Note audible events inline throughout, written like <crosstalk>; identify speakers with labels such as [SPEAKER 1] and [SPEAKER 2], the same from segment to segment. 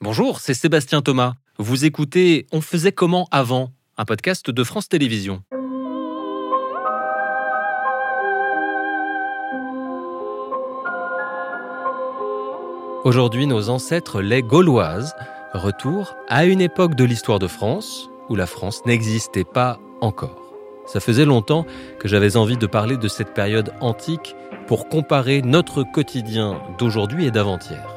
[SPEAKER 1] Bonjour, c'est Sébastien Thomas. Vous écoutez On faisait comment avant un podcast de France Télévisions. Aujourd'hui, nos ancêtres, les Gauloises, retour à une époque de l'histoire de France où la France n'existait pas encore. Ça faisait longtemps que j'avais envie de parler de cette période antique pour comparer notre quotidien d'aujourd'hui et d'avant-hier.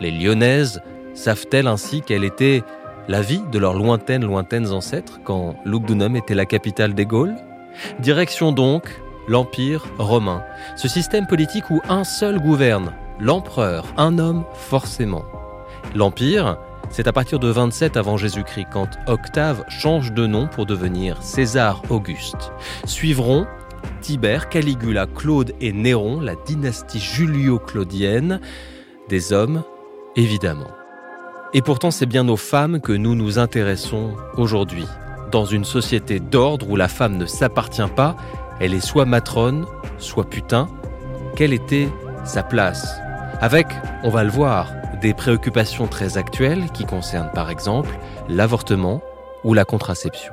[SPEAKER 1] Les Lyonnaises savent-elles ainsi quelle était la vie de leurs lointaines, lointaines ancêtres quand Lugdunum était la capitale des Gaules? Direction donc l'Empire romain, ce système politique où un seul gouverne, l'empereur, un homme forcément. L'Empire, c'est à partir de 27 avant Jésus-Christ quand Octave change de nom pour devenir César Auguste. Suivront Tibère, Caligula, Claude et Néron, la dynastie julio-claudienne, des hommes évidemment. Et pourtant, c'est bien aux femmes que nous nous intéressons aujourd'hui. Dans une société d'ordre où la femme ne s'appartient pas, elle est soit matrone, soit putain. Quelle était sa place? Avec, on va le voir, des préoccupations très actuelles qui concernent par exemple l'avortement ou la contraception.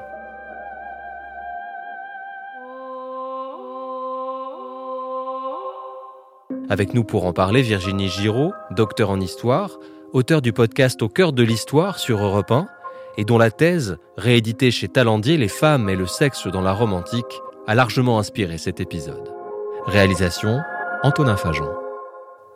[SPEAKER 1] Avec nous pour en parler, Virginie Giraud, docteur en histoire, auteur du podcast Au cœur de l'histoire sur Europe 1, et dont la thèse, rééditée chez Talandier, Les femmes et le sexe dans la Rome antique, a largement inspiré cet épisode. Réalisation, Antonin Fajon.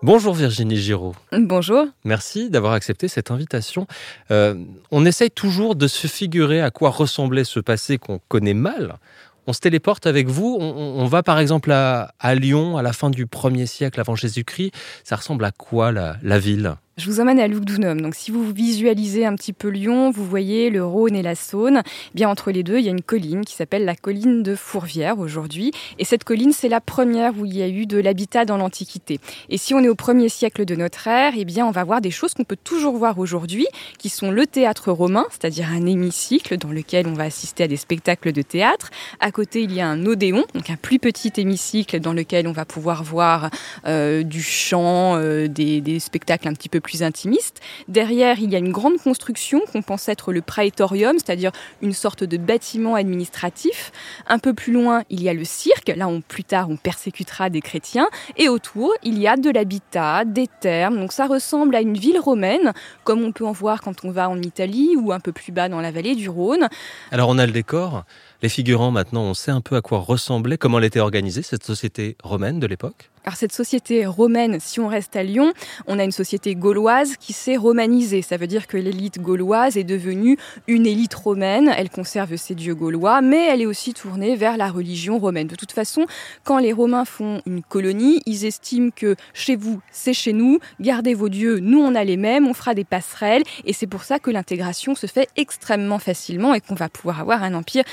[SPEAKER 1] Bonjour Virginie Giraud.
[SPEAKER 2] Bonjour.
[SPEAKER 1] Merci d'avoir accepté cette invitation. Euh, on essaye toujours de se figurer à quoi ressemblait ce passé qu'on connaît mal. On se téléporte avec vous. On, va par exemple à, Lyon à la fin du 1er siècle avant Jésus-Christ. Ça ressemble à quoi la ville?
[SPEAKER 2] Je vous emmène à Lugdunum. Donc, si vous visualisez un petit peu Lyon, vous voyez le Rhône et la Saône. Eh bien, entre les deux, il y a une colline qui s'appelle la colline de Fourvière aujourd'hui. Et cette colline, c'est la première où il y a eu de l'habitat dans l'Antiquité. Et si on est au premier siècle de notre ère, eh bien, on va voir des choses qu'on peut toujours voir aujourd'hui, qui sont le théâtre romain, c'est-à-dire un hémicycle dans lequel on va assister à des spectacles de théâtre. À côté, il y a un odéon, donc un plus petit hémicycle dans lequel on va pouvoir voir euh, du chant, euh, des, des spectacles un petit peu plus intimiste. Derrière, il y a une grande construction qu'on pense être le praetorium, c'est-à-dire une sorte de bâtiment administratif. Un peu plus loin, il y a le cirque. Là, on, plus tard, on persécutera des chrétiens. Et autour, il y a de l'habitat, des termes. Donc ça ressemble à une ville romaine, comme on peut en voir quand on va en Italie ou un peu plus bas dans la vallée du Rhône.
[SPEAKER 1] Alors on a le décor. Les figurants, maintenant, on sait un peu à quoi ressemblait, comment elle était organisée, cette société romaine de l'époque
[SPEAKER 2] alors cette société romaine, si on reste à Lyon, on a une société gauloise qui s'est romanisée. Ça veut dire que l'élite gauloise est devenue une élite romaine. Elle conserve ses dieux gaulois, mais elle est aussi tournée vers la religion romaine. De toute façon, quand les Romains font une colonie, ils estiment que chez vous, c'est chez nous, gardez vos dieux, nous on a les mêmes, on fera des passerelles. Et c'est pour ça que l'intégration se fait extrêmement facilement et qu'on va pouvoir avoir un empire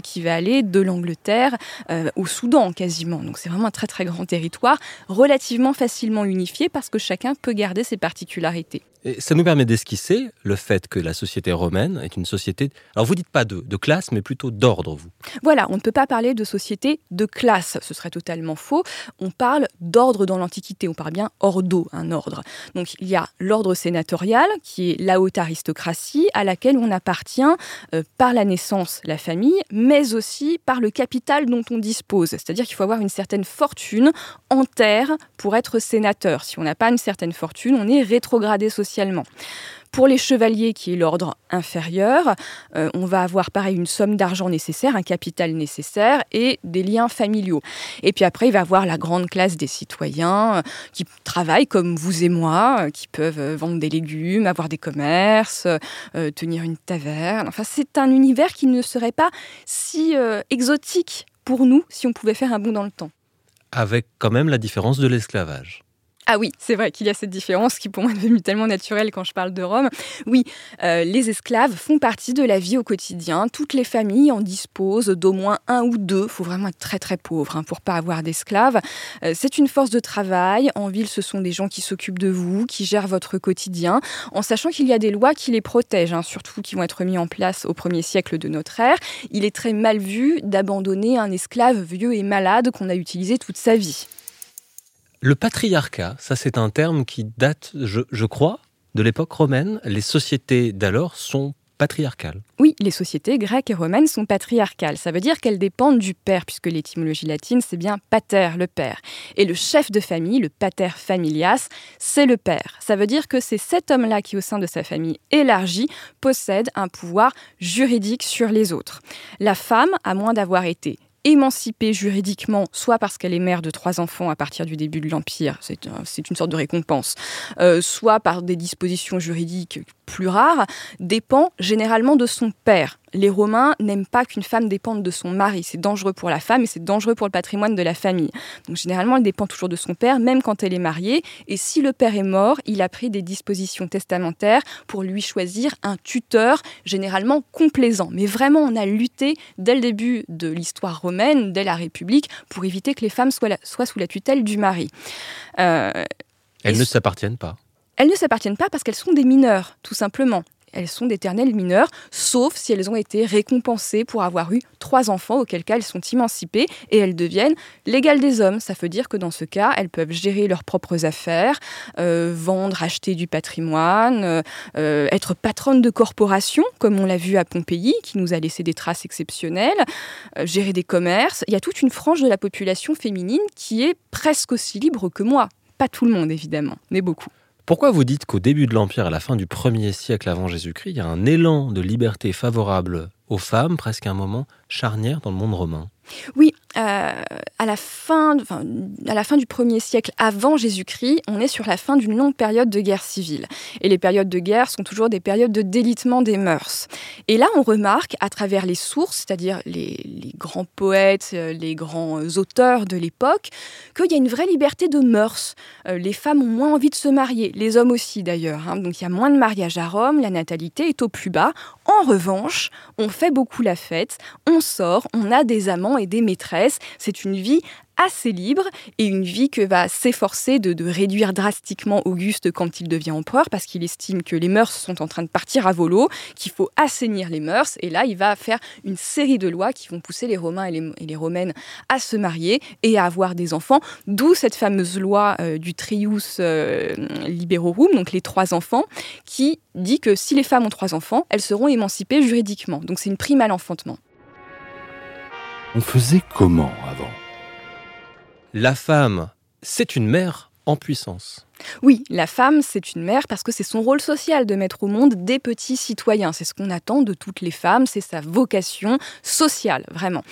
[SPEAKER 2] qui va aller de l'Angleterre euh, au Soudan quasiment. Donc c'est vraiment un très très grand territoire relativement facilement unifié parce que chacun peut garder ses particularités.
[SPEAKER 1] Ça nous permet d'esquisser le fait que la société romaine est une société, alors vous dites pas de, de classe, mais plutôt d'ordre, vous.
[SPEAKER 2] Voilà, on ne peut pas parler de société de classe, ce serait totalement faux. On parle d'ordre dans l'Antiquité, on parle bien ordo, un ordre. Donc il y a l'ordre sénatorial, qui est la haute aristocratie, à laquelle on appartient euh, par la naissance, la famille, mais aussi par le capital dont on dispose. C'est-à-dire qu'il faut avoir une certaine fortune en terre pour être sénateur. Si on n'a pas une certaine fortune, on est rétrogradé socialement pour les chevaliers, qui est l'ordre inférieur, euh, on va avoir pareil une somme d'argent nécessaire, un capital nécessaire et des liens familiaux. Et puis après, il va avoir la grande classe des citoyens euh, qui travaillent comme vous et moi, euh, qui peuvent vendre des légumes, avoir des commerces, tenir une taverne. Enfin, c'est un univers qui ne serait pas si exotique pour nous si on pouvait faire un bond dans le temps.
[SPEAKER 1] Avec quand même la différence de l'esclavage.
[SPEAKER 2] Ah oui, c'est vrai qu'il y a cette différence qui pour moi <laughs> est devenue tellement naturelle quand je parle de Rome. Oui, euh, les esclaves font partie de la vie au quotidien. Toutes les familles en disposent d'au moins un ou deux. Il faut vraiment être très très pauvre hein, pour pas avoir d'esclaves. Euh, c'est une force de travail. En ville, ce sont des gens qui s'occupent de vous, qui gèrent votre quotidien, en sachant qu'il y a des lois qui les protègent, hein, surtout qui vont être mises en place au premier siècle de notre ère. Il est très mal vu d'abandonner un esclave vieux et malade qu'on a utilisé toute sa vie.
[SPEAKER 1] Le patriarcat, ça c'est un terme qui date, je, crois, de l'époque romaine. Les sociétés d'alors sont patriarcales.
[SPEAKER 2] Oui, les sociétés grecques et romaines sont patriarcales. Ça veut dire qu'elles dépendent du père, puisque l'étymologie latine, c'est bien pater, le père. Et le chef de famille, le pater familias, c'est le père. Ça veut dire que c'est cet homme-là qui, au sein de sa famille élargie, possède un pouvoir juridique sur les autres. La femme, à moins d'avoir été émancipée juridiquement, soit parce qu'elle est mère de trois enfants à partir du début de l'Empire, c'est une sorte de récompense, euh, soit par des dispositions juridiques plus rares, dépend généralement de son père les Romains n'aiment pas qu'une femme dépende de son mari. C'est dangereux pour la femme et c'est dangereux pour le patrimoine de la famille. Donc généralement, elle dépend toujours de son père, même quand elle est mariée. Et si le père est mort, il a pris des dispositions testamentaires pour lui choisir un tuteur, généralement complaisant. Mais vraiment, on a lutté dès le début de l'histoire romaine, dès la République, pour éviter que les femmes soient, sous la tutelle du mari.
[SPEAKER 1] Euh, elles ne s'appartiennent pas.
[SPEAKER 2] Elles ne s'appartiennent pas parce qu'elles sont des mineurs, tout simplement elles sont d'éternelles mineures, sauf si elles ont été récompensées pour avoir eu trois enfants, auquel cas elles sont émancipées et elles deviennent l'égale des hommes. Ça veut dire que dans ce cas, elles peuvent gérer leurs propres affaires, euh, vendre, acheter du patrimoine, euh, euh, être patronnes de corporations, comme on l'a vu à Pompéi, qui nous a laissé des traces exceptionnelles, gérer des commerces. Il y a toute une frange de la population féminine qui est presque aussi libre que moi. Pas tout le monde, évidemment, mais beaucoup.
[SPEAKER 1] Pourquoi vous dites qu'au début de l'Empire, à la fin du 1er siècle avant Jésus-Christ, il y a un élan de liberté favorable aux femmes, presque un moment charnière dans le monde romain?
[SPEAKER 2] Oui, euh, à, la fin, à la fin du 1er siècle avant Jésus-Christ, on est sur la fin d'une longue période de guerre civile. Et les périodes de guerre sont toujours des périodes de délitement des mœurs. Et là, on remarque à travers les sources, c'est-à-dire les, grands poètes, euh, les grands auteurs de l'époque, qu'il y a une vraie liberté de mœurs. Euh, les femmes ont moins envie de se marier, les hommes aussi d'ailleurs. Hein. Donc il y a moins de mariages à Rome, la natalité est au plus bas. En revanche, on fait beaucoup la fête, on sort, on a des amants et des maîtresses. C'est une vie assez libre et une vie que va s'efforcer de, réduire drastiquement Auguste quand il devient empereur parce qu'il estime que les mœurs sont en train de partir à volo, qu'il faut assainir les mœurs et là il va faire une série de lois qui vont pousser les Romains et les, Romaines à se marier et à avoir des enfants, d'où cette fameuse loi euh, du trius euh, liberorum, donc les trois enfants, qui dit que si les femmes ont trois enfants, elles seront émancipées juridiquement. Donc c'est une prime à l'enfantement.
[SPEAKER 3] On faisait comment avant?
[SPEAKER 1] La femme, c'est une mère en puissance.
[SPEAKER 2] Oui, la femme, c'est une mère parce que c'est son rôle social de mettre au monde des petits citoyens. C'est ce qu'on attend de toutes les femmes, c'est sa vocation sociale, vraiment.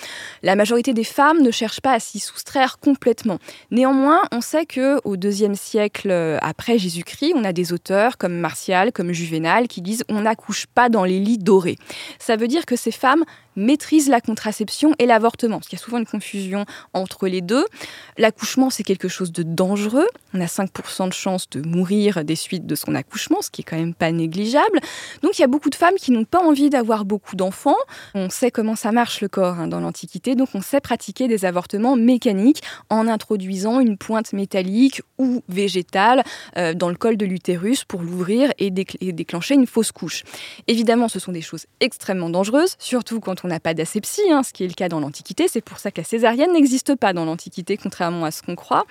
[SPEAKER 2] La majorité des femmes ne cherchent pas à s'y soustraire complètement. Néanmoins, on sait que au deuxième siècle euh, après Jésus-Christ, on a des auteurs comme Martial, comme Juvénal, qui disent on n'accouche pas dans les lits dorés. Ça veut dire que ces femmes maîtrisent la contraception et l'avortement, parce qu'il y a souvent une confusion entre les deux. L'accouchement, c'est quelque chose de dangereux. On a 5% de chance de mourir des suites de son accouchement, ce qui est quand même pas négligeable. Donc il y a beaucoup de femmes qui n'ont pas envie d'avoir beaucoup d'enfants. On sait comment ça marche le corps hein, dans l'Antiquité, donc on sait pratiquer des avortements mécaniques en introduisant une pointe métallique ou végétale euh, dans le col de l'utérus pour l'ouvrir et, déclencher une fausse couche. Évidemment, ce sont des choses extrêmement dangereuses, surtout quand on n'a pas d'asepsie, hein, ce qui est le cas dans l'Antiquité. C'est pour ça que la césarienne n'existe pas dans l'Antiquité, contrairement à ce qu'on croit.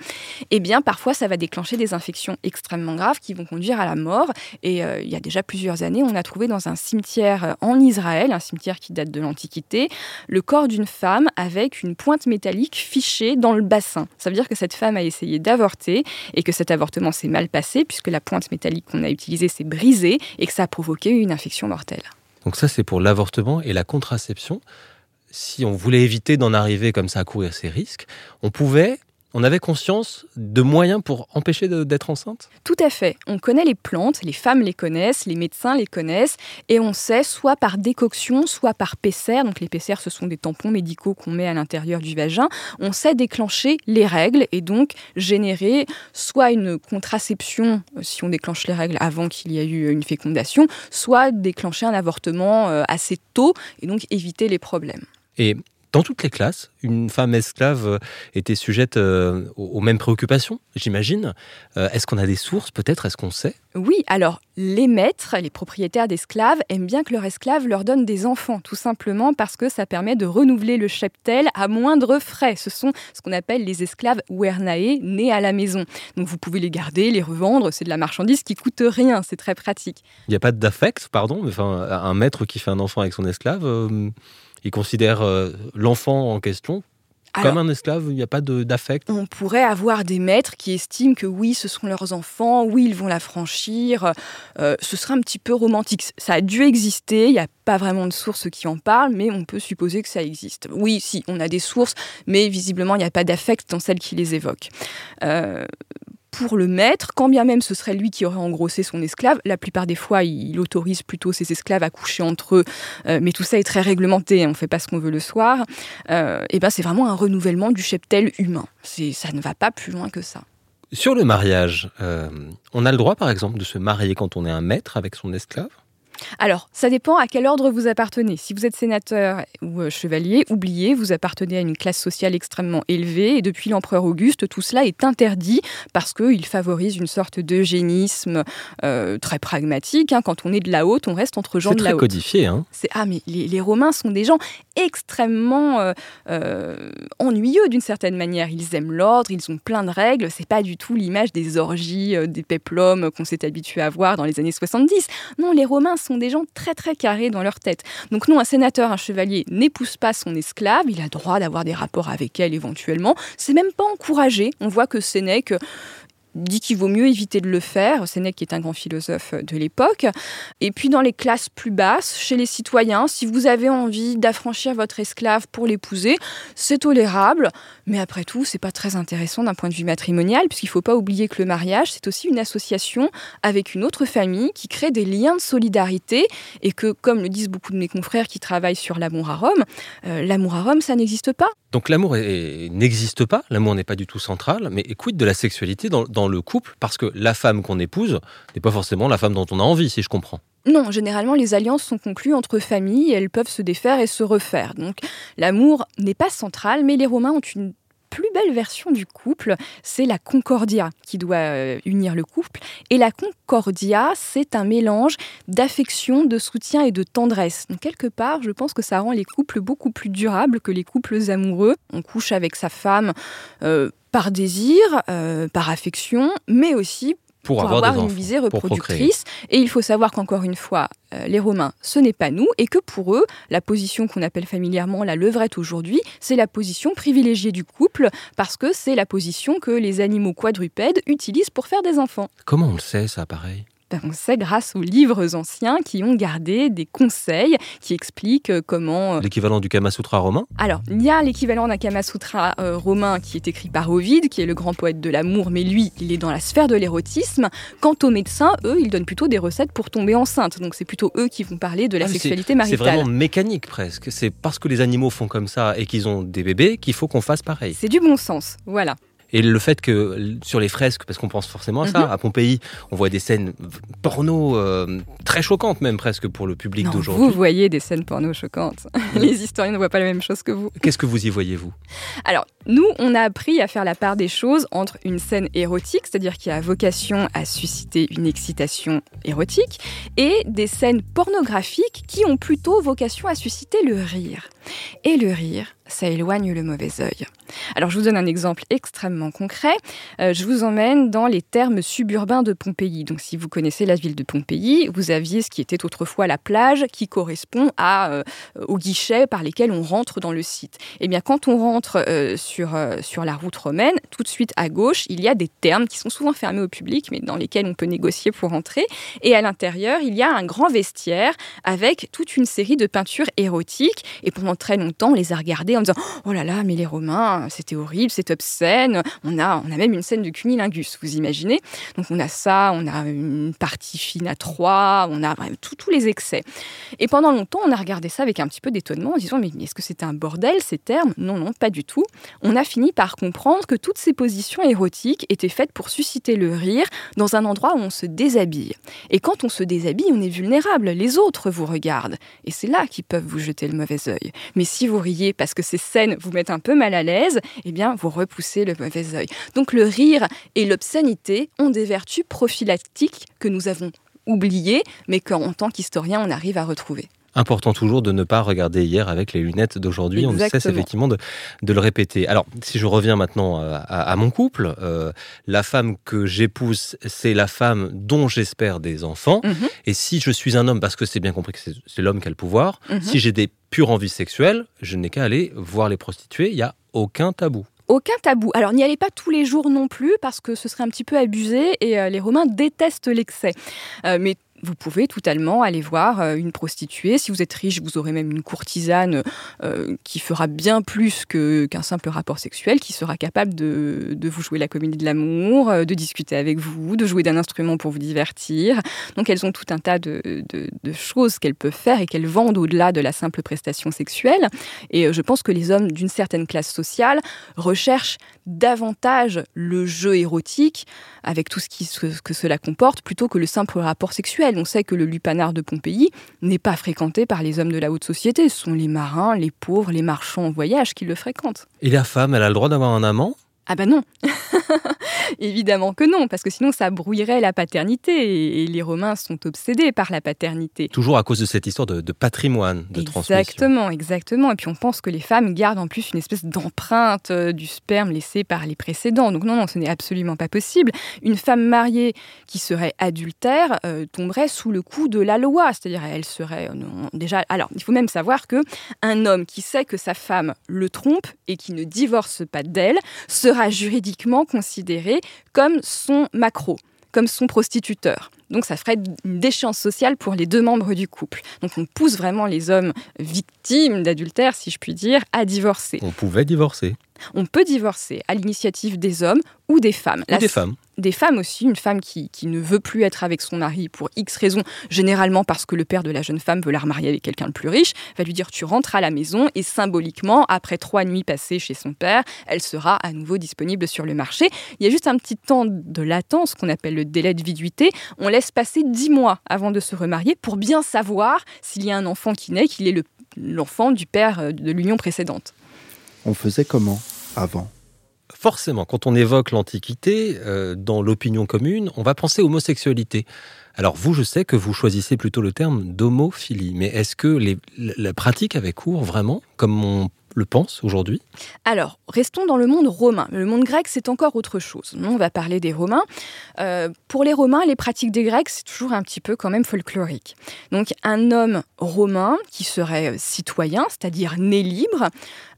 [SPEAKER 2] Eh bien, parfois, ça va déclencher des infections extrêmement graves qui vont conduire à la mort. Et euh, il y a déjà plusieurs années, on a trouvé dans un cimetière euh, en Israël, un cimetière qui date de l'Antiquité, le corps d'une femme avec une pointe métallique fichée dans le bassin. Ça veut dire que cette femme a essayé d'avorter et que cet avortement s'est mal passé puisque la pointe métallique qu'on a utilisée s'est brisée et que ça a provoqué une infection mortelle.
[SPEAKER 1] Donc ça, c'est pour l'avortement et la contraception. Si on voulait éviter d'en arriver comme ça à courir ces risques, on pouvait on avait conscience de moyens pour empêcher d'être enceinte?
[SPEAKER 2] Tout à fait. On connaît les plantes, les femmes les connaissent, les médecins les connaissent, et on sait soit par décoction, soit par PCR, donc les PCR ce sont des tampons médicaux qu'on met à l'intérieur du vagin, on sait déclencher les règles et donc générer soit une contraception euh, si on déclenche les règles avant qu'il y ait eu une fécondation, soit déclencher un avortement euh, assez tôt et donc éviter les problèmes.
[SPEAKER 1] Et dans toutes les classes, une femme esclave euh, était sujette euh, aux mêmes préoccupations, j'imagine. Euh, est-ce qu'on a des sources peut-être? Est-ce qu'on sait?
[SPEAKER 2] Oui, alors les maîtres, les propriétaires d'esclaves aiment bien que leurs esclaves leur donnent des enfants, tout simplement parce que ça permet de renouveler le cheptel à moindre frais. Ce sont ce qu'on appelle les esclaves wernae, nés à la maison. Donc vous pouvez les garder, les revendre, c'est de la marchandise qui coûte rien, c'est très pratique.
[SPEAKER 1] Il n'y a pas d'affect, pardon, mais enfin, un maître qui fait un enfant avec son esclave il considère euh, l'enfant en question comme un esclave, il n'y a pas d'affect
[SPEAKER 2] On pourrait avoir des maîtres qui estiment que oui, ce sont leurs enfants, oui, ils vont la franchir. Euh, ce serait un petit peu romantique. Ça a dû exister, il n'y a pas vraiment de sources qui en parlent, mais on peut supposer que ça existe. Oui, si, on a des sources, mais visiblement, il n'y a pas d'affect dans celles qui les évoquent. Euh, pour le maître, quand bien même ce serait lui qui aurait engrossé son esclave, la plupart des fois il autorise plutôt ses esclaves à coucher entre eux, euh, mais tout ça est très réglementé, on ne fait pas ce qu'on veut le soir, euh, et ben c'est vraiment un renouvellement du cheptel humain. Ça ne va pas plus loin que ça.
[SPEAKER 1] Sur le mariage, euh, on a le droit par exemple de se marier quand on est un maître avec son esclave?
[SPEAKER 2] Alors, ça dépend à quel ordre vous appartenez. Si vous êtes sénateur ou euh, chevalier, oubliez, vous appartenez à une classe sociale extrêmement élevée et depuis l'empereur Auguste, tout cela est interdit parce qu'il favorise une sorte d'eugénisme euh, très pragmatique. Hein. Quand on est de la haute, on reste entre gens de la haute.
[SPEAKER 1] C'est codifié. Hein.
[SPEAKER 2] Ah, mais les, Romains sont des gens extrêmement euh, ennuyeux d'une certaine manière. Ils aiment l'ordre, ils ont plein de règles. C'est pas du tout l'image des orgies, des péplums qu'on s'est habitué à voir dans les années 70. Non, les Romains sont des gens très très carrés dans leur tête. Donc non, un sénateur, un chevalier n'épouse pas son esclave, il a droit d'avoir des rapports avec elle éventuellement. C'est même pas encouragé. On voit que Sénèque dit qu'il vaut mieux éviter de le faire. Sénèque qui est un grand philosophe de l'époque. Et puis dans les classes plus basses, chez les citoyens, si vous avez envie d'affranchir votre esclave pour l'épouser, c'est tolérable. Mais après tout, c'est pas très intéressant d'un point de vue matrimonial, puisqu'il faut pas oublier que le mariage, c'est aussi une association avec une autre famille qui crée des liens de solidarité et que, comme le disent beaucoup de mes confrères qui travaillent sur l'amour à Rome, euh, l'amour à Rome, ça n'existe pas.
[SPEAKER 1] Donc l'amour n'existe pas, l'amour n'est pas du tout central, mais écoute de la sexualité dans, dans le couple, parce que la femme qu'on épouse n'est pas forcément la femme dont on a envie, si je comprends.
[SPEAKER 2] Non, généralement, les alliances sont conclues entre familles elles peuvent se défaire et se refaire. Donc, l'amour n'est pas central, mais les Romains ont une plus belle version du couple, c'est la concordia qui doit euh, unir le couple. Et la concordia, c'est un mélange d'affection, de soutien et de tendresse. Donc quelque part, je pense que ça rend les couples beaucoup plus durables que les couples amoureux. On couche avec sa femme euh, par désir, euh, par affection, mais aussi pour, avoir, une visée reproductrice. Et il faut savoir qu'encore une fois, euh, les Romains, ce n'est pas nous, et que pour eux, la position qu'on appelle familièrement la levrette aujourd'hui, c'est la position privilégiée du couple, parce que c'est la position que les animaux quadrupèdes utilisent pour faire des enfants.
[SPEAKER 1] Comment on le sait, ça, pareil?
[SPEAKER 2] Ben, on sait grâce aux livres anciens qui ont gardé des conseils qui expliquent euh, comment...
[SPEAKER 1] Euh, l'équivalent du Kama Sutra romain
[SPEAKER 2] Alors, il y a l'équivalent d'un Kama Sutra euh, romain qui est écrit par Ovide, qui est le grand poète de l'amour, mais lui, il est dans la sphère de l'érotisme. Quant aux médecins, eux, ils donnent plutôt des recettes pour tomber enceinte. Donc c'est plutôt eux qui vont parler de la ah, sexualité maritale.
[SPEAKER 1] C'est vraiment mécanique presque. C'est parce que les animaux font comme ça et qu'ils ont des bébés qu'il faut qu'on fasse pareil.
[SPEAKER 2] C'est du bon sens, voilà.
[SPEAKER 1] Et le fait que sur les fresques, parce qu'on pense forcément à ça, mhm. à Pompéi, on voit des scènes porno euh, très choquantes même presque pour le public d'aujourd'hui.
[SPEAKER 2] Vous voyez des scènes porno choquantes. <laughs> les historiens ne voient pas la même chose que vous.
[SPEAKER 1] Qu'est-ce que vous y voyez vous?
[SPEAKER 2] Alors nous, on a appris à faire la part des choses entre une scène érotique, c'est-à-dire qui a vocation à susciter une excitation érotique, et des scènes pornographiques qui ont plutôt vocation à susciter le rire. Et le rire, ça éloigne le mauvais œil. Alors je vous donne un exemple extrêmement concret. Euh, je vous emmène dans les termes suburbains de Pompéi. Donc si vous connaissez la ville de Pompéi, vous aviez ce qui était autrefois la plage qui correspond à, euh, aux guichets par lesquels on rentre dans le site. Eh bien quand on rentre euh, sur, sur la route romaine, tout de suite à gauche, il y a des termes qui sont souvent fermés au public mais dans lesquels on peut négocier pour entrer. Et à l'intérieur, il y a un grand vestiaire avec toute une série de peintures érotiques. Et pendant très longtemps, on les a regardées en disant Oh là là, mais les Romains, c'était horrible, c'est obscène. On a, on a même une scène de cunilingus, vous imaginez Donc on a ça, on a une partie fine à trois, on a tous les excès. Et pendant longtemps, on a regardé ça avec un petit peu d'étonnement en disant Mais est-ce que c'était un bordel ces termes? Non, non, pas du tout. On a fini par comprendre que toutes ces positions érotiques étaient faites pour susciter le rire dans un endroit où on se déshabille. Et quand on se déshabille, on est vulnérable. Les autres vous regardent. Et c'est là qu'ils peuvent vous jeter le mauvais œil. Mais si vous riez parce que ces scènes vous mettent un peu mal à l'aise, eh bien, vous repoussez le mauvais œil. Donc le rire et l'obscénité ont des vertus prophylactiques que nous avons oubliées, mais qu'en tant qu'historien, on arrive à retrouver
[SPEAKER 1] important toujours de ne pas regarder hier avec les lunettes d'aujourd'hui. On cesse effectivement de, le répéter. Alors, si je reviens maintenant euh, à, mon couple, euh, la femme que j'épouse, c'est la femme dont j'espère des enfants. Mhm. Et si je suis un homme, parce que c'est bien compris que c'est l'homme qui a le pouvoir, mhm. si j'ai des pures envies sexuelles, je n'ai qu'à aller voir les prostituées. Il n'y a aucun tabou
[SPEAKER 2] aucun tabou. Alors n'y allez pas tous les jours non plus parce que ce serait un petit peu abusé et euh, les Romains détestent l'excès. mais vous pouvez totalement aller voir euh, une prostituée. Si vous êtes riche, vous aurez même une courtisane euh, qui fera bien plus qu'un simple rapport sexuel, qui sera capable de, vous jouer la comédie de l'amour, euh, de discuter avec vous, de jouer d'un instrument pour vous divertir. Donc elles ont tout un tas de, de choses qu'elles peuvent faire et qu'elles vendent au-delà de la simple prestation sexuelle. Et je pense que les hommes d'une certaine classe sociale recherchent davantage le jeu érotique avec tout ce que cela comporte plutôt que le simple rapport sexuel. On sait que le lupanar de Pompéi n'est pas fréquenté par les hommes de la haute société. Ce sont les marins, les pauvres, les marchands en voyage qui le fréquentent.
[SPEAKER 1] Et la femme, elle a le droit d'avoir un amant?
[SPEAKER 2] Ah ben non <laughs> Évidemment que non, parce que sinon ça brouillerait la paternité, et les Romains sont obsédés par la paternité.
[SPEAKER 1] Toujours à cause de cette histoire de, patrimoine, de
[SPEAKER 2] transmission. Exactement, exactement. Et puis on pense que les femmes gardent en plus une espèce d'empreinte euh, du sperme laissé par les précédents. Donc non, non, ce n'est absolument pas possible. Une femme mariée qui serait adultère euh, tomberait sous le coup de la loi, c'est-à-dire elle serait euh, déjà... Alors, il faut même savoir que un homme qui sait que sa femme le trompe et qui ne divorce pas d'elle sera juridiquement considéré comme son macro, comme son prostituteur. Donc ça ferait une déchéance sociale pour les deux membres du couple. Donc on pousse vraiment les hommes victimes d'adultère, si je puis dire, à divorcer.
[SPEAKER 1] On pouvait divorcer.
[SPEAKER 2] On peut divorcer à l'initiative des hommes ou des femmes.
[SPEAKER 1] Ou des femmes
[SPEAKER 2] des femmes aussi, une femme qui, ne veut plus être avec son mari pour X raisons, généralement parce que le père de la jeune femme veut la remarier avec quelqu'un de plus riche, va lui dire tu rentres à la maison et symboliquement, après trois nuits passées chez son père, elle sera à nouveau disponible sur le marché. Il y a juste un petit temps de latence qu'on appelle le délai de viduité. On laisse passer dix mois avant de se remarier pour bien savoir s'il y a un enfant qui naît, qu'il est l'enfant du père euh, de l'union précédente.
[SPEAKER 3] On faisait comment avant?
[SPEAKER 1] Forcément, quand on évoque l'Antiquité, euh, dans l'opinion commune, on va penser homosexualité. Alors vous, je sais que vous choisissez plutôt le terme d'homophilie, mais est-ce que la pratique avait cours vraiment, comme on le pense aujourd'hui
[SPEAKER 2] Alors, restons dans le monde romain. Le monde grec, c'est encore autre chose. On va parler des Romains. Euh, pour les Romains, les pratiques des Grecs, c'est toujours un petit peu quand même folklorique. Donc, un homme romain qui serait euh, citoyen, c'est-à-dire né libre,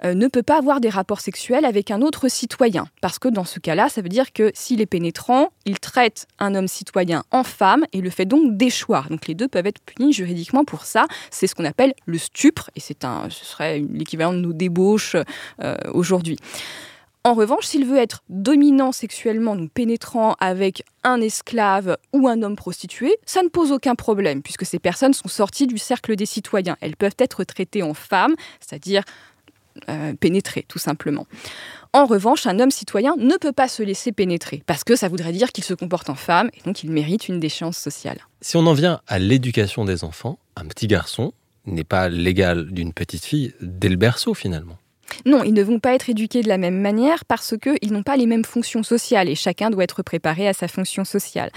[SPEAKER 2] euh, ne peut pas avoir des rapports sexuels avec un autre citoyen. Parce que dans ce cas-là, ça veut dire que s'il est pénétrant, il traite un homme citoyen en femme et le fait donc déchoir. Donc les deux peuvent être punis juridiquement pour ça. C'est ce qu'on appelle le stupre, et c'est un, ce serait l'équivalent de nos débauches euh, aujourd'hui. En revanche, s'il veut être dominant sexuellement, donc pénétrant avec un esclave ou un homme prostitué, ça ne pose aucun problème, puisque ces personnes sont sorties du cercle des citoyens. Elles peuvent être traitées en femmes, c'est-à-dire euh, pénétrer, tout simplement. En revanche, un homme citoyen ne peut pas se laisser pénétrer, parce que ça voudrait dire qu'il se comporte en femme, et donc il mérite une déchéance sociale.
[SPEAKER 1] Si on en vient à l'éducation des enfants, un petit garçon n'est pas l'égal d'une petite fille dès le berceau finalement.
[SPEAKER 2] Non, ils ne vont pas être éduqués de la même manière parce qu'ils n'ont pas les mêmes fonctions sociales et chacun doit être préparé à sa fonction sociale.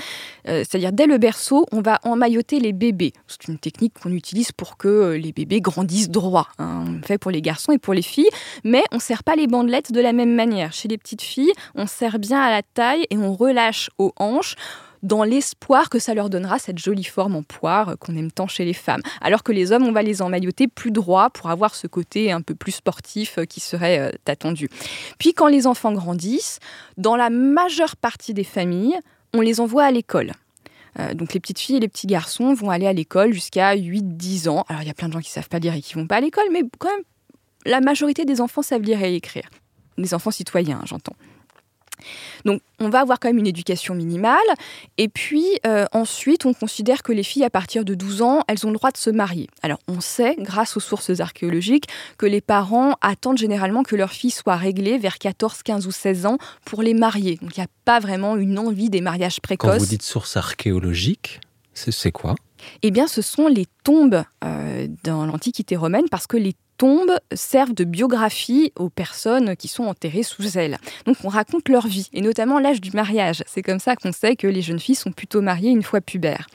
[SPEAKER 2] Euh, c'est-à-dire, dès le berceau, on va emmailloter les bébés. C'est une technique qu'on utilise pour que euh, les bébés grandissent droit. Hein. On fait pour les garçons et pour les filles, mais on ne serre pas les bandelettes de la même manière. Chez les petites filles, on serre bien à la taille et on relâche aux hanches dans l'espoir que ça leur donnera cette jolie forme en poire qu'on aime tant chez les femmes. Alors que les hommes, on va les emmailloter plus droits pour avoir ce côté un peu plus sportif euh, qui serait euh, attendu. Puis quand les enfants grandissent, dans la majeure partie des familles, on les envoie à l'école. Euh, donc les petites filles et les petits garçons vont aller à l'école jusqu'à 8-10 ans. Alors il y a plein de gens qui savent pas lire et qui vont pas à l'école, mais quand même, la majorité des enfants savent lire et écrire. Les enfants citoyens, j'entends. Donc on va avoir quand même une éducation minimale. Et puis euh, ensuite, on considère que les filles, à partir de 12 ans, elles ont le droit de se marier. Alors on sait, grâce aux sources archéologiques, que les parents attendent généralement que leurs filles soient réglées vers 14, 15 ou 16 ans pour les marier. Donc il n'y a pas vraiment une envie des mariages précoces. Quand
[SPEAKER 1] vous dites sources archéologiques, c'est quoi?
[SPEAKER 2] Eh bien, ce sont les tombes euh, dans l'Antiquité romaine, parce que les tombes servent de biographie aux personnes qui sont enterrées sous elles. Donc on raconte leur vie, et notamment l'âge du mariage. C'est comme ça qu'on sait que les jeunes filles sont plutôt mariées une fois pubères.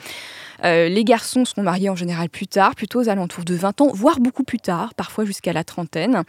[SPEAKER 2] Euh, les garçons sont mariés en général plus tard, plutôt aux alentours de 20 ans, voire beaucoup plus tard, parfois jusqu'à la trentaine.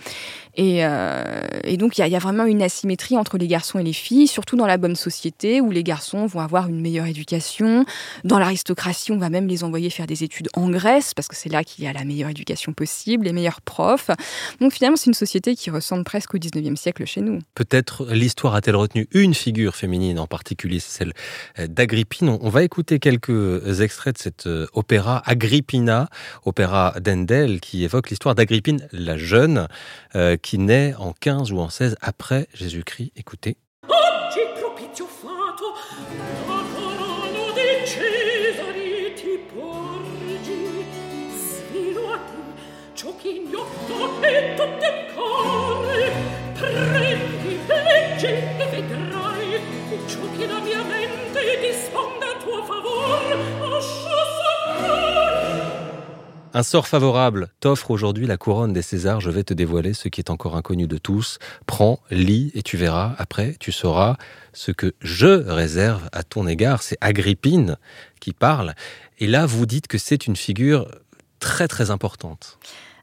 [SPEAKER 2] Et, euh, donc il y, a vraiment une asymétrie entre les garçons et les filles, surtout dans la bonne société où les garçons vont avoir une meilleure éducation. Dans l'aristocratie, on va même les envoyer faire des études en Grèce parce que c'est là qu'il y a la meilleure éducation possible, les meilleurs profs. Donc finalement, c'est une société qui ressemble presque au 19e siècle chez nous.
[SPEAKER 1] Peut-être l'histoire a-t-elle retenu une figure féminine en particulier, celle d'Agrippine. On va écouter quelques extraits cet euh, opéra Agrippina, opéra d'Endel, qui évoque l'histoire d'Agrippine la jeune, euh, qui naît en 15 ou en 16 après Jésus-Christ. Écoutez. Un sort favorable t'offre aujourd'hui la couronne des Césars. Je vais te dévoiler ce qui est encore inconnu de tous. Prends, lis et tu verras. Après, tu sauras ce que je réserve à ton égard. C'est Agrippine qui parle. Et là, vous dites que c'est une figure très très importante.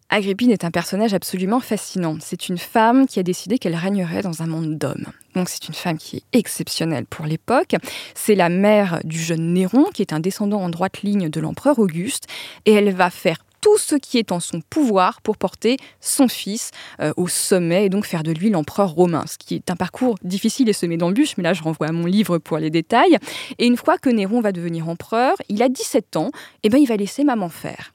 [SPEAKER 2] Agrippine est un personnage absolument fascinant. C'est une femme qui a décidé qu'elle régnerait dans un monde d'hommes. Donc c'est une femme qui est exceptionnelle pour l'époque. C'est la mère du jeune Néron, qui est un descendant en droite ligne de l'empereur Auguste, et elle va faire tout ce qui est en son pouvoir pour porter son fils euh, au sommet et donc faire de lui l'empereur romain, ce qui est un parcours difficile et semé d'embûches, mais là je renvoie à mon livre pour les détails. Et une fois que Néron va devenir empereur, il a 17 ans, et ben il va laisser maman faire.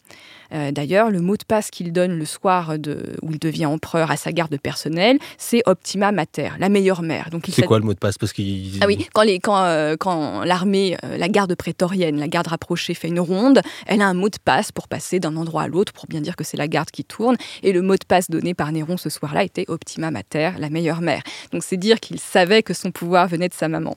[SPEAKER 2] Euh, d'ailleurs, le mot de passe qu'il donne le soir où il devient empereur à sa garde personnelle, c'est Optima Mater, la meilleure mère.
[SPEAKER 1] c'est quoi le mot de passe? Parce
[SPEAKER 2] Ah oui, quand, euh, quand, l'armée, euh, la garde prétorienne, la garde rapprochée fait une ronde, elle a un mot de passe pour passer d'un endroit à l'autre, pour bien dire que c'est la garde qui tourne. Et le mot de passe donné par Néron ce soir-là était Optima Mater, la meilleure mère. Donc c'est dire qu'il savait que son pouvoir venait de sa maman.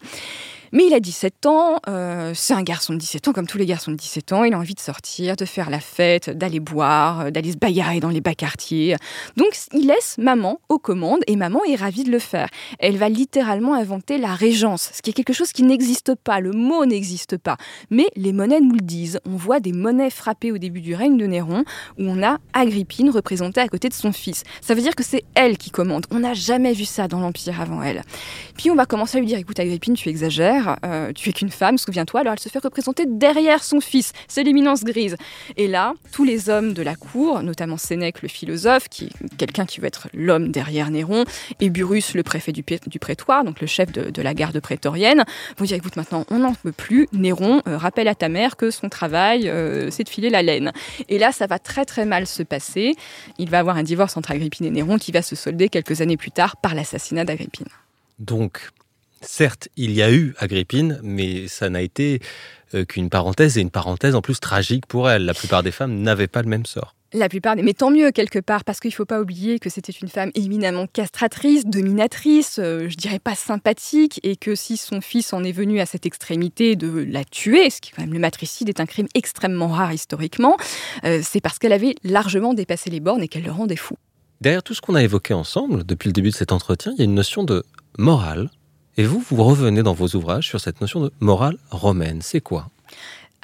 [SPEAKER 2] Mais il a 17 ans, euh, c'est un garçon de 17 ans, comme tous les garçons de 17 ans, il a envie de sortir, de faire la fête, d'aller boire, euh, d'aller se bagarrer dans les bas quartiers. Donc il laisse maman aux commandes et maman est ravie de le faire. Elle va littéralement inventer la régence, ce qui est quelque chose qui n'existe pas, le mot n'existe pas. Mais les monnaies nous le disent. On voit des monnaies frappées au début du règne de Néron où on a Agrippine représentée à côté de son fils. Ça veut dire que c'est elle qui commande. On n'a jamais vu ça dans l'Empire avant elle. Puis on va commencer à lui dire écoute Agrippine, tu exagères euh, tu es qu'une femme, souviens-toi. Alors elle se fait représenter derrière son fils, c'est l'éminence grise. Et là, tous les hommes de la cour, notamment Sénèque le philosophe, qui est quelqu'un qui veut être l'homme derrière Néron, et Burrus le préfet du, prétoire, donc le chef de, la garde prétorienne, vont dire écoute maintenant, on n'en peut plus. Néron, euh, rappelle à ta mère que son travail, euh, c'est de filer la laine. Et là, ça va très très mal se passer. Il va avoir un divorce entre Agrippine et Néron qui va se solder quelques années plus tard par l'assassinat d'Agrippine.
[SPEAKER 1] Donc, Certes, il y a eu Agrippine, mais ça n'a été euh, qu'une parenthèse, et une parenthèse en plus tragique pour elle. La plupart des femmes n'avaient pas le même sort.
[SPEAKER 2] La plupart, mais tant mieux quelque part, parce qu'il ne faut pas oublier que c'était une femme éminemment castratrice, dominatrice, euh, je dirais pas sympathique, et que si son fils en est venu à cette extrémité de la tuer, ce qui quand même le matricide est un crime extrêmement rare historiquement, euh, c'est parce qu'elle avait largement dépassé les bornes et qu'elle le rendait fou.
[SPEAKER 1] Derrière tout ce qu'on a évoqué ensemble depuis le début de cet entretien, il y a une notion de morale et vous, vous revenez dans vos ouvrages sur cette notion de morale romaine. C'est quoi?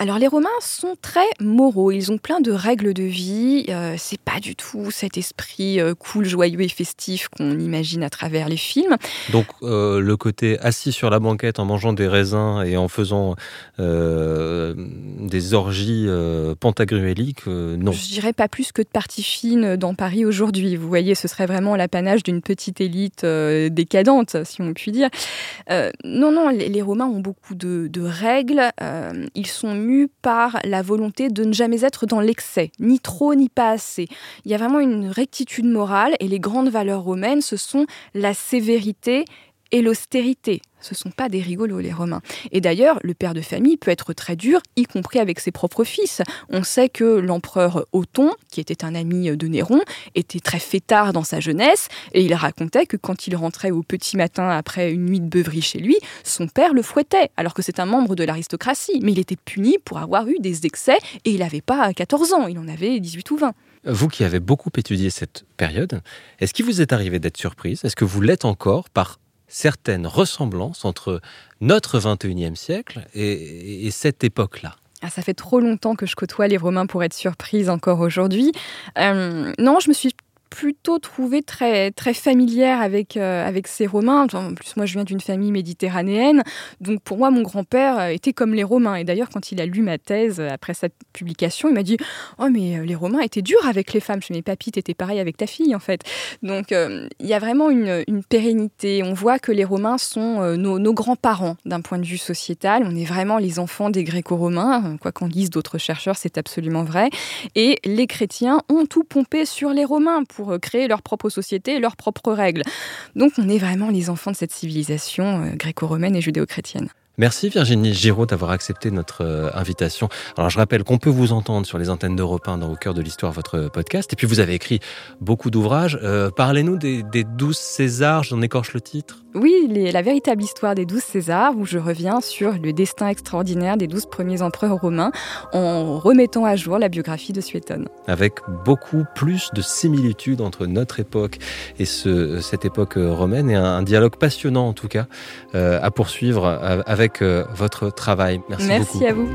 [SPEAKER 2] Alors les Romains sont très moraux, ils ont plein de règles de vie, euh, c'est pas du tout cet esprit euh, cool, joyeux et festif qu'on imagine à travers les films.
[SPEAKER 1] Donc euh, le côté assis sur la banquette en mangeant des raisins et en faisant des orgies pantagruéliques, non.
[SPEAKER 2] Je dirais pas plus que de parties fines dans Paris aujourd'hui. Vous voyez, ce serait vraiment l'apanage d'une petite élite décadente, si on peut dire. non, non, les, Romains ont beaucoup de, de règles, ils sont par la volonté de ne jamais être dans l'excès, ni trop ni pas assez. Il y a vraiment une rectitude morale et les grandes valeurs romaines, ce sont la sévérité et l'austérité. Ce sont pas des rigolos, les Romains. Et d'ailleurs, le père de famille peut être très dur, y compris avec ses propres fils. On sait que l'empereur Othon, qui était un ami de Néron, était très fêtard dans sa jeunesse, et il racontait que quand il rentrait au petit matin après une nuit de beuverie chez lui, son père le fouettait, alors que c'est un membre de l'aristocratie. Mais il était puni pour avoir eu des excès, et il n'avait pas 14 ans, il en avait 18 ou 20.
[SPEAKER 1] Vous qui avez beaucoup étudié cette période, est-ce qu'il vous est arrivé d'être surprise? Est-ce que vous l'êtes encore par certaines ressemblances entre notre 21e siècle et, et cette époque-là
[SPEAKER 2] ah, ça fait trop longtemps que je côtoie les Romains pour être surprise encore aujourd'hui. Euh, non, je me suis plutôt trouvé très, très familière avec, euh, avec ces Romains. En plus, moi, je viens d'une famille méditerranéenne. Donc, pour moi, mon grand-père euh, était comme les Romains. Et d'ailleurs, quand il a lu ma thèse euh, après cette publication, il m'a dit Oh, mais les Romains étaient durs avec les femmes. Je mes papy, t'étais pareil avec ta fille, en fait. Donc, il y a vraiment une, une, pérennité. On voit que les Romains sont nos, nos grands-parents d'un point de vue sociétal. On est vraiment les enfants des Gréco-Romains. Quoi qu'en disent d'autres chercheurs, c'est absolument vrai. Et les chrétiens ont tout pompé sur les Romains pour euh, créer leur propre société leurs propres règles. Donc on est vraiment les enfants de cette civilisation euh, gréco-romaine et judéo-chrétienne.
[SPEAKER 1] Merci Virginie Giraud d'avoir accepté notre euh, invitation. Alors je rappelle qu'on peut vous entendre sur les antennes d'Europe 1 dans Au cœur de l'histoire, votre podcast. Et puis vous avez écrit beaucoup d'ouvrages. Parlez-nous des, des douze Césars, j'en écorche le titre.
[SPEAKER 2] Oui, la véritable histoire des douze Césars, où je reviens sur le destin extraordinaire des douze premiers empereurs romains en remettant à jour la biographie de Suétone.
[SPEAKER 1] Avec beaucoup plus de similitudes entre notre époque et ce, cette époque romaine, et un, dialogue passionnant en tout cas euh, à poursuivre euh, avec euh, votre travail.
[SPEAKER 2] Merci, Merci à vous.